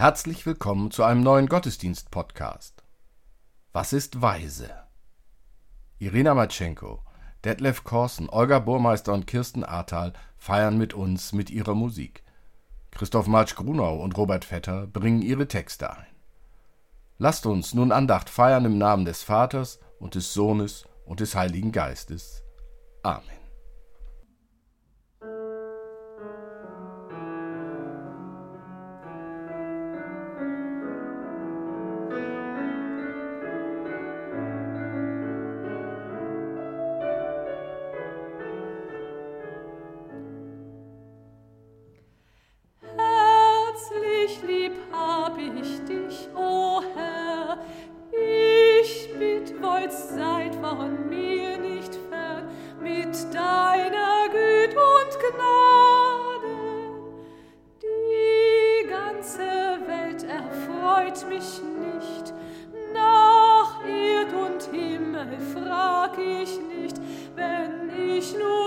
Herzlich willkommen zu einem neuen Gottesdienst-Podcast. Was ist weise? Irina Matschenko, Detlef Korsen, Olga Burmeister und Kirsten Ahrtal feiern mit uns mit ihrer Musik. Christoph Marsch-Grunau und Robert Vetter bringen ihre Texte ein. Lasst uns nun Andacht feiern im Namen des Vaters und des Sohnes und des Heiligen Geistes. Amen. himmel frag ich nicht, wenn ich nur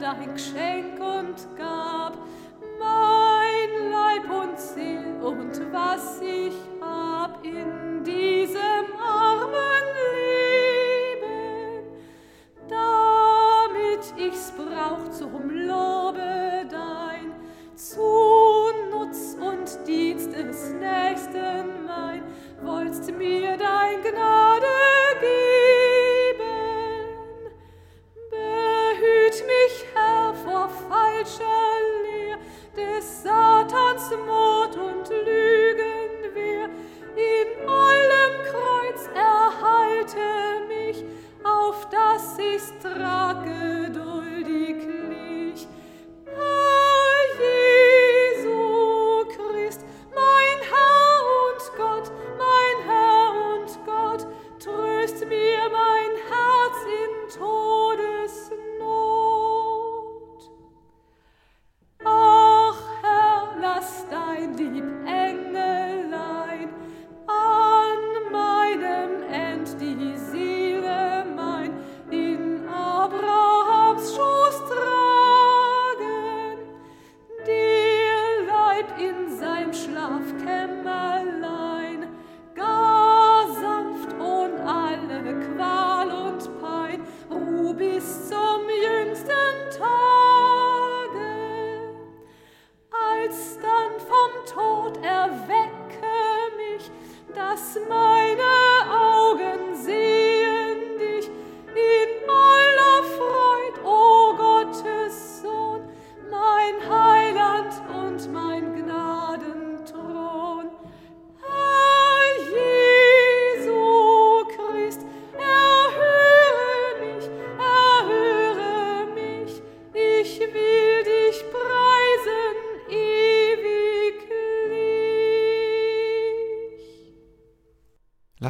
dein Geschenk und gab. Mein Leib und Seel und was ich hab in diesem armen Leben, damit ich's brauch zum Lobe dein, zu Nutz und Dienst des Nächsten mein, wollst mir dein Gnade straat.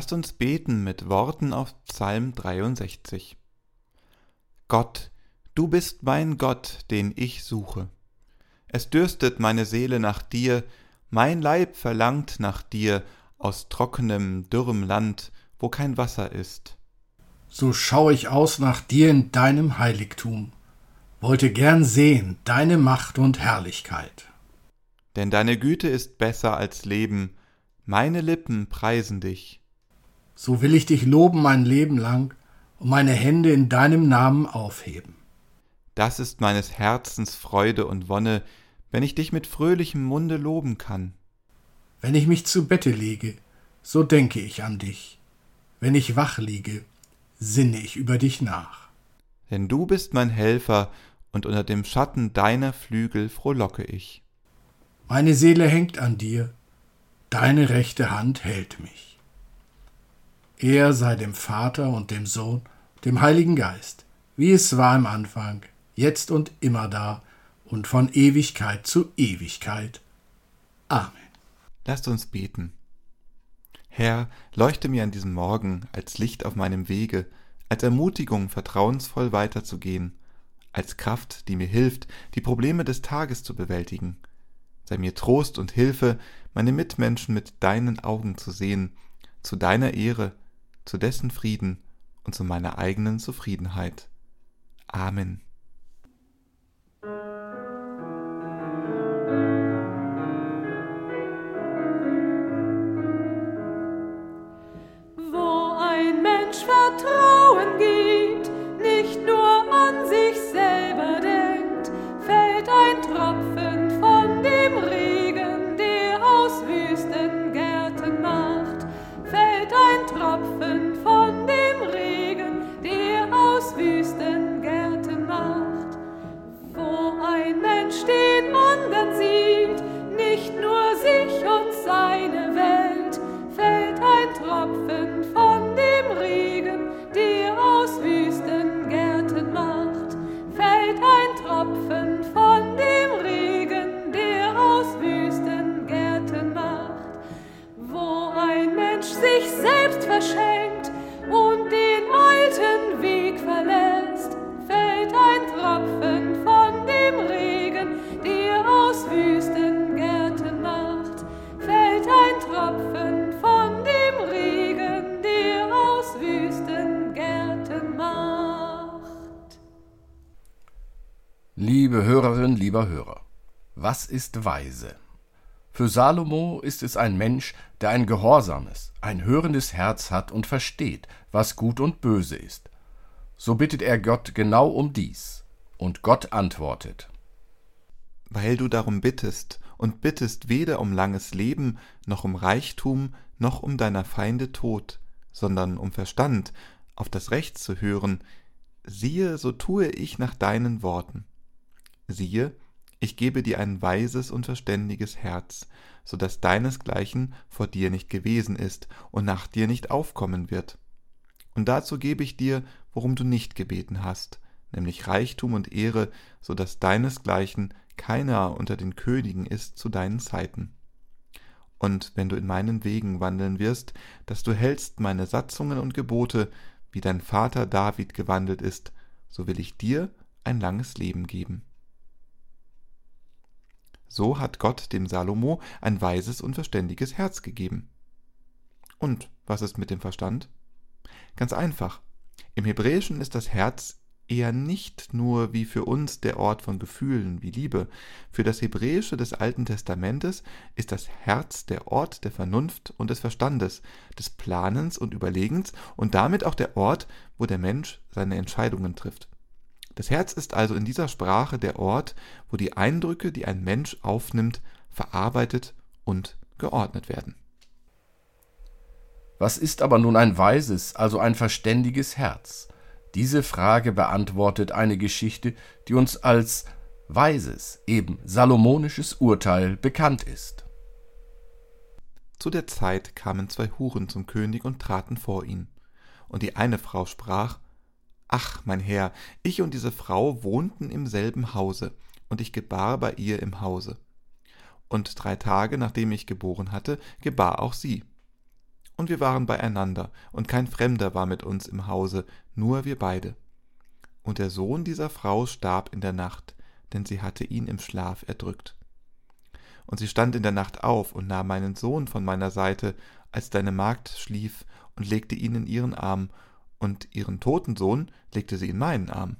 Lasst uns beten mit Worten auf Psalm 63. Gott, du bist mein Gott, den ich suche. Es dürstet meine Seele nach dir, mein Leib verlangt nach dir aus trockenem, dürrem Land, wo kein Wasser ist. So schau ich aus nach dir in deinem Heiligtum, wollte gern sehen deine Macht und Herrlichkeit. Denn deine Güte ist besser als Leben, meine Lippen preisen dich so will ich dich loben mein Leben lang und meine Hände in deinem Namen aufheben. Das ist meines Herzens Freude und Wonne, wenn ich dich mit fröhlichem Munde loben kann. Wenn ich mich zu Bette lege, so denke ich an dich. Wenn ich wach liege, sinne ich über dich nach. Denn du bist mein Helfer, und unter dem Schatten deiner Flügel frohlocke ich. Meine Seele hängt an dir, deine rechte Hand hält mich. Er sei dem Vater und dem Sohn, dem Heiligen Geist, wie es war im Anfang, jetzt und immer da und von Ewigkeit zu Ewigkeit. Amen. Lasst uns beten. Herr, leuchte mir an diesem Morgen als Licht auf meinem Wege, als Ermutigung, vertrauensvoll weiterzugehen, als Kraft, die mir hilft, die Probleme des Tages zu bewältigen. Sei mir Trost und Hilfe, meine Mitmenschen mit deinen Augen zu sehen, zu deiner Ehre, zu dessen Frieden und zu meiner eigenen Zufriedenheit. Amen. Was ist weise? Für Salomo ist es ein Mensch, der ein gehorsames, ein hörendes Herz hat und versteht, was gut und böse ist. So bittet er Gott genau um dies, und Gott antwortet. Weil du darum bittest und bittest weder um langes Leben, noch um Reichtum, noch um deiner Feinde Tod, sondern um Verstand, auf das Recht zu hören, siehe, so tue ich nach deinen Worten. Siehe, ich gebe dir ein weises und verständiges Herz, so dass deinesgleichen vor dir nicht gewesen ist und nach dir nicht aufkommen wird. Und dazu gebe ich dir, worum du nicht gebeten hast, nämlich Reichtum und Ehre, so dass deinesgleichen keiner unter den Königen ist zu deinen Zeiten. Und wenn du in meinen Wegen wandeln wirst, dass du hältst meine Satzungen und Gebote, wie dein Vater David gewandelt ist, so will ich dir ein langes Leben geben. So hat Gott dem Salomo ein weises und verständiges Herz gegeben. Und was ist mit dem Verstand? Ganz einfach. Im Hebräischen ist das Herz eher nicht nur wie für uns der Ort von Gefühlen wie Liebe. Für das Hebräische des Alten Testamentes ist das Herz der Ort der Vernunft und des Verstandes, des Planens und Überlegens und damit auch der Ort, wo der Mensch seine Entscheidungen trifft. Das Herz ist also in dieser Sprache der Ort, wo die Eindrücke, die ein Mensch aufnimmt, verarbeitet und geordnet werden. Was ist aber nun ein weises, also ein verständiges Herz? Diese Frage beantwortet eine Geschichte, die uns als weises, eben salomonisches Urteil bekannt ist. Zu der Zeit kamen zwei Huren zum König und traten vor ihn. Und die eine Frau sprach, Ach, mein Herr, ich und diese Frau wohnten im selben Hause, und ich gebar bei ihr im Hause. Und drei Tage nachdem ich geboren hatte, gebar auch sie. Und wir waren beieinander, und kein Fremder war mit uns im Hause, nur wir beide. Und der Sohn dieser Frau starb in der Nacht, denn sie hatte ihn im Schlaf erdrückt. Und sie stand in der Nacht auf und nahm meinen Sohn von meiner Seite, als deine Magd schlief, und legte ihn in ihren Arm, und ihren toten Sohn legte sie in meinen Arm.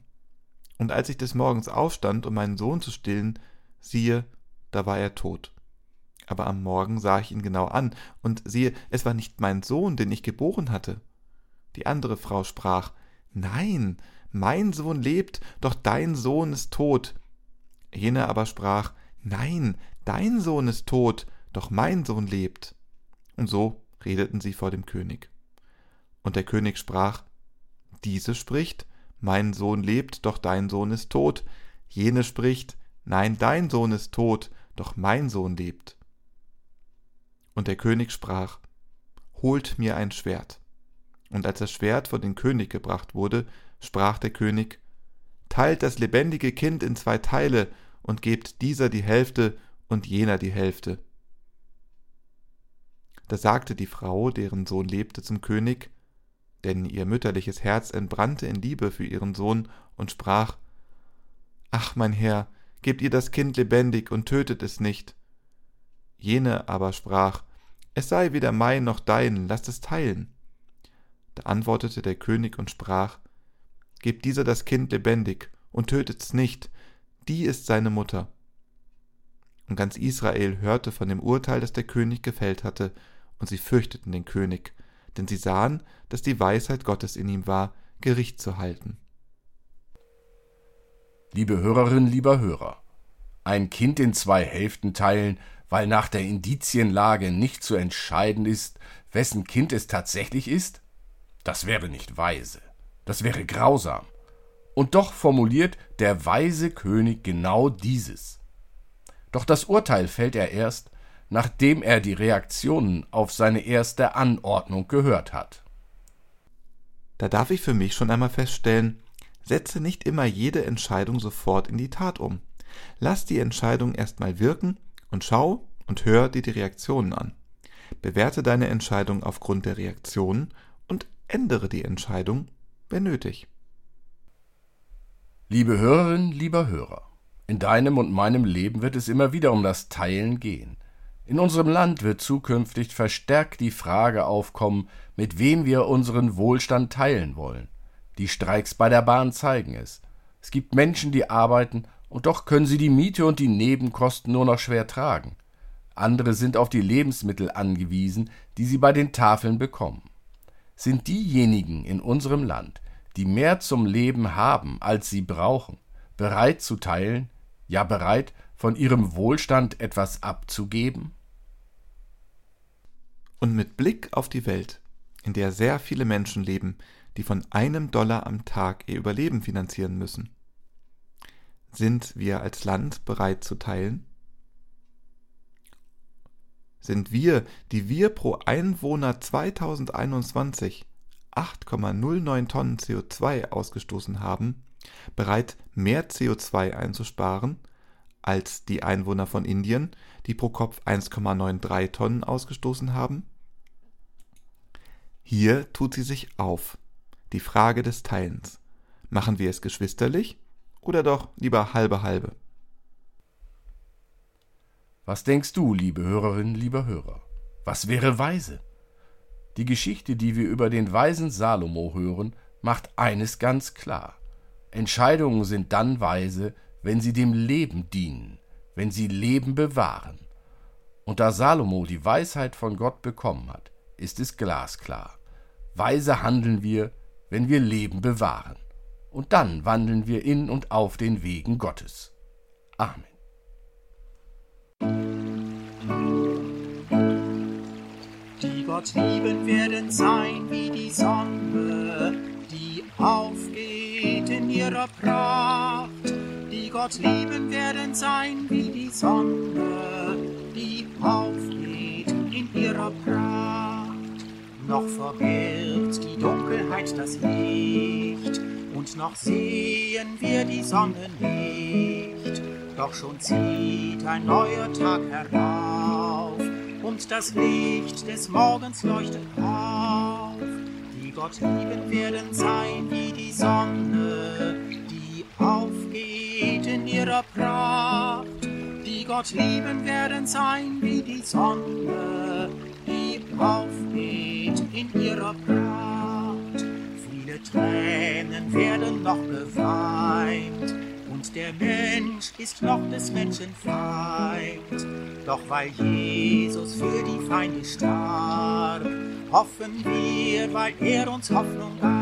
Und als ich des Morgens aufstand, um meinen Sohn zu stillen, siehe, da war er tot. Aber am Morgen sah ich ihn genau an, und siehe, es war nicht mein Sohn, den ich geboren hatte. Die andere Frau sprach, Nein, mein Sohn lebt, doch dein Sohn ist tot. Jene aber sprach, Nein, dein Sohn ist tot, doch mein Sohn lebt. Und so redeten sie vor dem König. Und der König sprach, diese spricht, Mein Sohn lebt, doch dein Sohn ist tot. Jene spricht, Nein, dein Sohn ist tot, doch mein Sohn lebt. Und der König sprach, Holt mir ein Schwert. Und als das Schwert vor den König gebracht wurde, sprach der König, Teilt das lebendige Kind in zwei Teile und gebt dieser die Hälfte und jener die Hälfte. Da sagte die Frau, deren Sohn lebte, zum König, denn ihr mütterliches Herz entbrannte in Liebe für ihren Sohn und sprach, Ach, mein Herr, gebt ihr das Kind lebendig und tötet es nicht. Jene aber sprach, Es sei weder mein noch dein, lasst es teilen. Da antwortete der König und sprach, Gebt dieser das Kind lebendig und tötet es nicht, die ist seine Mutter. Und ganz Israel hörte von dem Urteil, das der König gefällt hatte, und sie fürchteten den König, denn sie sahen, dass die Weisheit Gottes in ihm war, Gericht zu halten. Liebe Hörerin, lieber Hörer, ein Kind in zwei Hälften teilen, weil nach der Indizienlage nicht zu entscheiden ist, wessen Kind es tatsächlich ist? Das wäre nicht weise, das wäre grausam. Und doch formuliert der weise König genau dieses. Doch das Urteil fällt er erst, nachdem er die Reaktionen auf seine erste Anordnung gehört hat. Da darf ich für mich schon einmal feststellen, setze nicht immer jede Entscheidung sofort in die Tat um. Lass die Entscheidung erstmal wirken und schau und hör dir die Reaktionen an. Bewerte deine Entscheidung aufgrund der Reaktionen und ändere die Entscheidung, wenn nötig. Liebe Hörerin, lieber Hörer, in deinem und meinem Leben wird es immer wieder um das Teilen gehen. In unserem Land wird zukünftig verstärkt die Frage aufkommen, mit wem wir unseren Wohlstand teilen wollen. Die Streiks bei der Bahn zeigen es. Es gibt Menschen, die arbeiten, und doch können sie die Miete und die Nebenkosten nur noch schwer tragen. Andere sind auf die Lebensmittel angewiesen, die sie bei den Tafeln bekommen. Sind diejenigen in unserem Land, die mehr zum Leben haben, als sie brauchen, bereit zu teilen, ja bereit, von ihrem Wohlstand etwas abzugeben? Und mit Blick auf die Welt, in der sehr viele Menschen leben, die von einem Dollar am Tag ihr Überleben finanzieren müssen. Sind wir als Land bereit zu teilen? Sind wir, die wir pro Einwohner 2021 8,09 Tonnen CO2 ausgestoßen haben, bereit mehr CO2 einzusparen als die Einwohner von Indien, die pro Kopf 1,93 Tonnen ausgestoßen haben? Hier tut sie sich auf. Die Frage des Teilens. Machen wir es geschwisterlich oder doch lieber halbe halbe? Was denkst du, liebe Hörerin, lieber Hörer? Was wäre weise? Die Geschichte, die wir über den weisen Salomo hören, macht eines ganz klar. Entscheidungen sind dann weise, wenn sie dem Leben dienen, wenn sie Leben bewahren. Und da Salomo die Weisheit von Gott bekommen hat, ist es glasklar. Weise handeln wir, wenn wir Leben bewahren. Und dann wandeln wir in und auf den Wegen Gottes. Amen. Die Gott lieben werden sein wie die Sonne, die aufgeht in ihrer Pracht. Die Gott lieben werden sein wie die Sonne, die aufgeht in ihrer Pracht. Noch verbirgt die Dunkelheit das Licht und noch sehen wir die Sonne nicht. Doch schon zieht ein neuer Tag herauf und das Licht des Morgens leuchtet auf. Die Gott lieben werden sein wie die Sonne, in ihrer Pracht. Die Gott lieben werden sein wie die Sonne, die aufgeht in ihrer Pracht. Viele Tränen werden noch geweint und der Mensch ist noch des Menschen Feind. Doch weil Jesus für die Feinde starb, hoffen wir, weil er uns Hoffnung gab.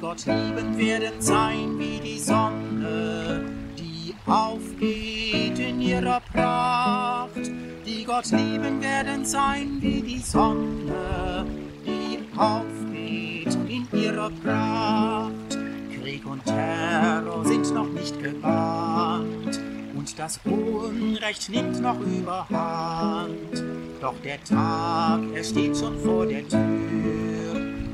Die Gott lieben werden sein wie die Sonne, die aufgeht in ihrer Pracht. Die Gott lieben werden sein wie die Sonne, die aufgeht in ihrer Pracht. Krieg und Terror sind noch nicht gebannt und das Unrecht nimmt noch überhand. Doch der Tag, er steht schon vor der Tür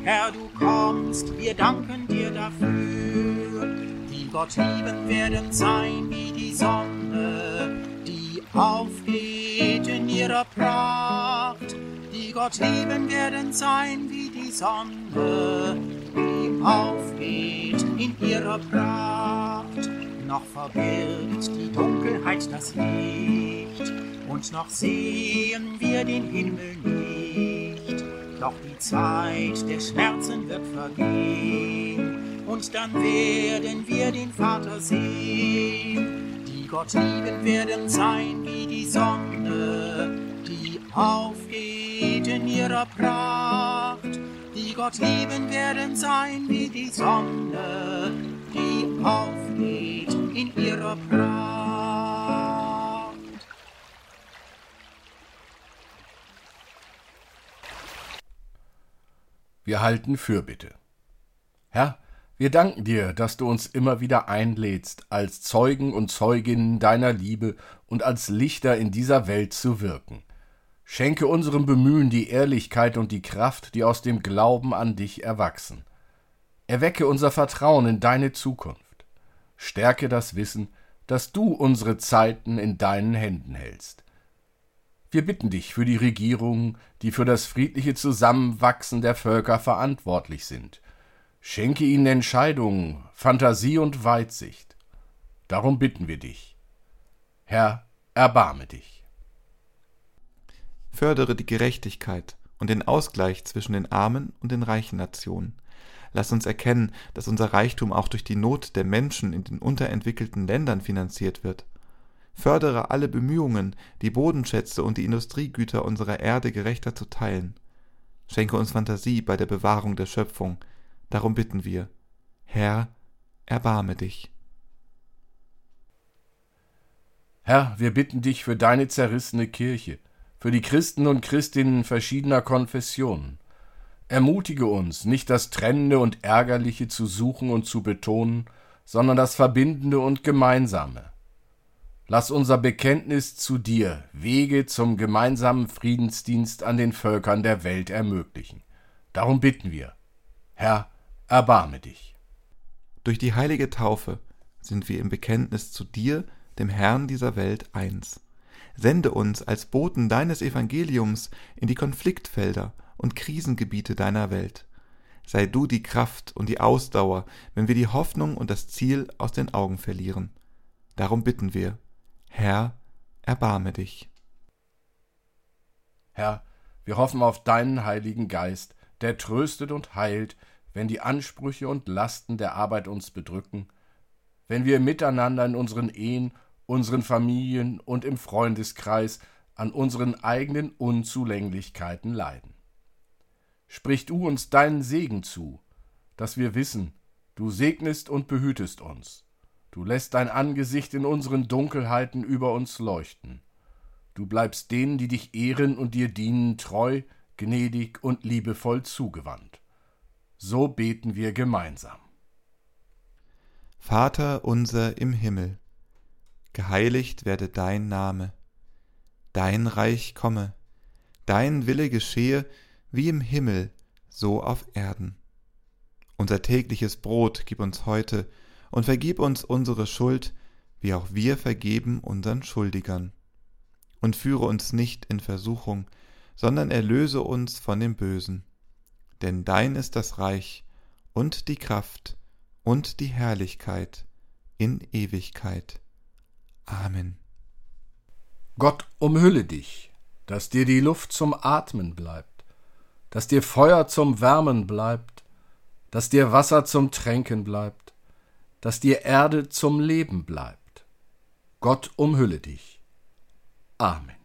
Herr, du kommst, wir danken dir dafür. Die Gott lieben werden sein wie die Sonne, die aufgeht in ihrer Pracht. Die Gott lieben werden sein wie die Sonne, die aufgeht in ihrer Pracht. Noch verbirgt die Dunkelheit das Licht und noch sehen wir den Himmel nicht. Doch die Zeit der Schmerzen wird vergehen und dann werden wir den Vater sehen. Die Gott lieben werden sein wie die Sonne, die aufgeht in ihrer Pracht. Die Gott lieben werden sein wie die Sonne, die aufgeht in ihrer Pracht. Wir halten Fürbitte. Herr, wir danken dir, dass du uns immer wieder einlädst, als Zeugen und Zeuginnen deiner Liebe und als Lichter in dieser Welt zu wirken. Schenke unserem Bemühen die Ehrlichkeit und die Kraft, die aus dem Glauben an dich erwachsen. Erwecke unser Vertrauen in deine Zukunft. Stärke das Wissen, dass du unsere Zeiten in deinen Händen hältst. Wir bitten dich für die Regierungen, die für das friedliche Zusammenwachsen der Völker verantwortlich sind. Schenke ihnen Entscheidungen, Fantasie und Weitsicht. Darum bitten wir dich. Herr, erbarme dich. Fördere die Gerechtigkeit und den Ausgleich zwischen den armen und den reichen Nationen. Lass uns erkennen, dass unser Reichtum auch durch die Not der Menschen in den unterentwickelten Ländern finanziert wird. Fördere alle Bemühungen, die Bodenschätze und die Industriegüter unserer Erde gerechter zu teilen. Schenke uns Fantasie bei der Bewahrung der Schöpfung. Darum bitten wir. Herr, erbarme dich. Herr, wir bitten dich für deine zerrissene Kirche, für die Christen und Christinnen verschiedener Konfessionen. Ermutige uns, nicht das Trennende und Ärgerliche zu suchen und zu betonen, sondern das Verbindende und Gemeinsame. Lass unser Bekenntnis zu dir Wege zum gemeinsamen Friedensdienst an den Völkern der Welt ermöglichen. Darum bitten wir. Herr, erbarme dich. Durch die heilige Taufe sind wir im Bekenntnis zu dir, dem Herrn dieser Welt, eins. Sende uns als Boten deines Evangeliums in die Konfliktfelder und Krisengebiete deiner Welt. Sei du die Kraft und die Ausdauer, wenn wir die Hoffnung und das Ziel aus den Augen verlieren. Darum bitten wir, Herr, erbarme dich. Herr, wir hoffen auf deinen Heiligen Geist, der tröstet und heilt, wenn die Ansprüche und Lasten der Arbeit uns bedrücken, wenn wir miteinander in unseren Ehen, unseren Familien und im Freundeskreis an unseren eigenen Unzulänglichkeiten leiden. Sprich du uns deinen Segen zu, dass wir wissen, du segnest und behütest uns. Du lässt dein Angesicht in unseren Dunkelheiten über uns leuchten. Du bleibst denen, die dich ehren und dir dienen, treu, gnädig und liebevoll zugewandt. So beten wir gemeinsam. Vater unser im Himmel, geheiligt werde dein Name, dein Reich komme, dein Wille geschehe, wie im Himmel, so auf Erden. Unser tägliches Brot gib uns heute und vergib uns unsere Schuld, wie auch wir vergeben unseren Schuldigern. Und führe uns nicht in Versuchung, sondern erlöse uns von dem Bösen. Denn dein ist das Reich und die Kraft und die Herrlichkeit in Ewigkeit. Amen. Gott umhülle dich, dass dir die Luft zum Atmen bleibt, dass dir Feuer zum Wärmen bleibt, dass dir Wasser zum Tränken bleibt, dass dir Erde zum Leben bleibt. Gott umhülle dich. Amen.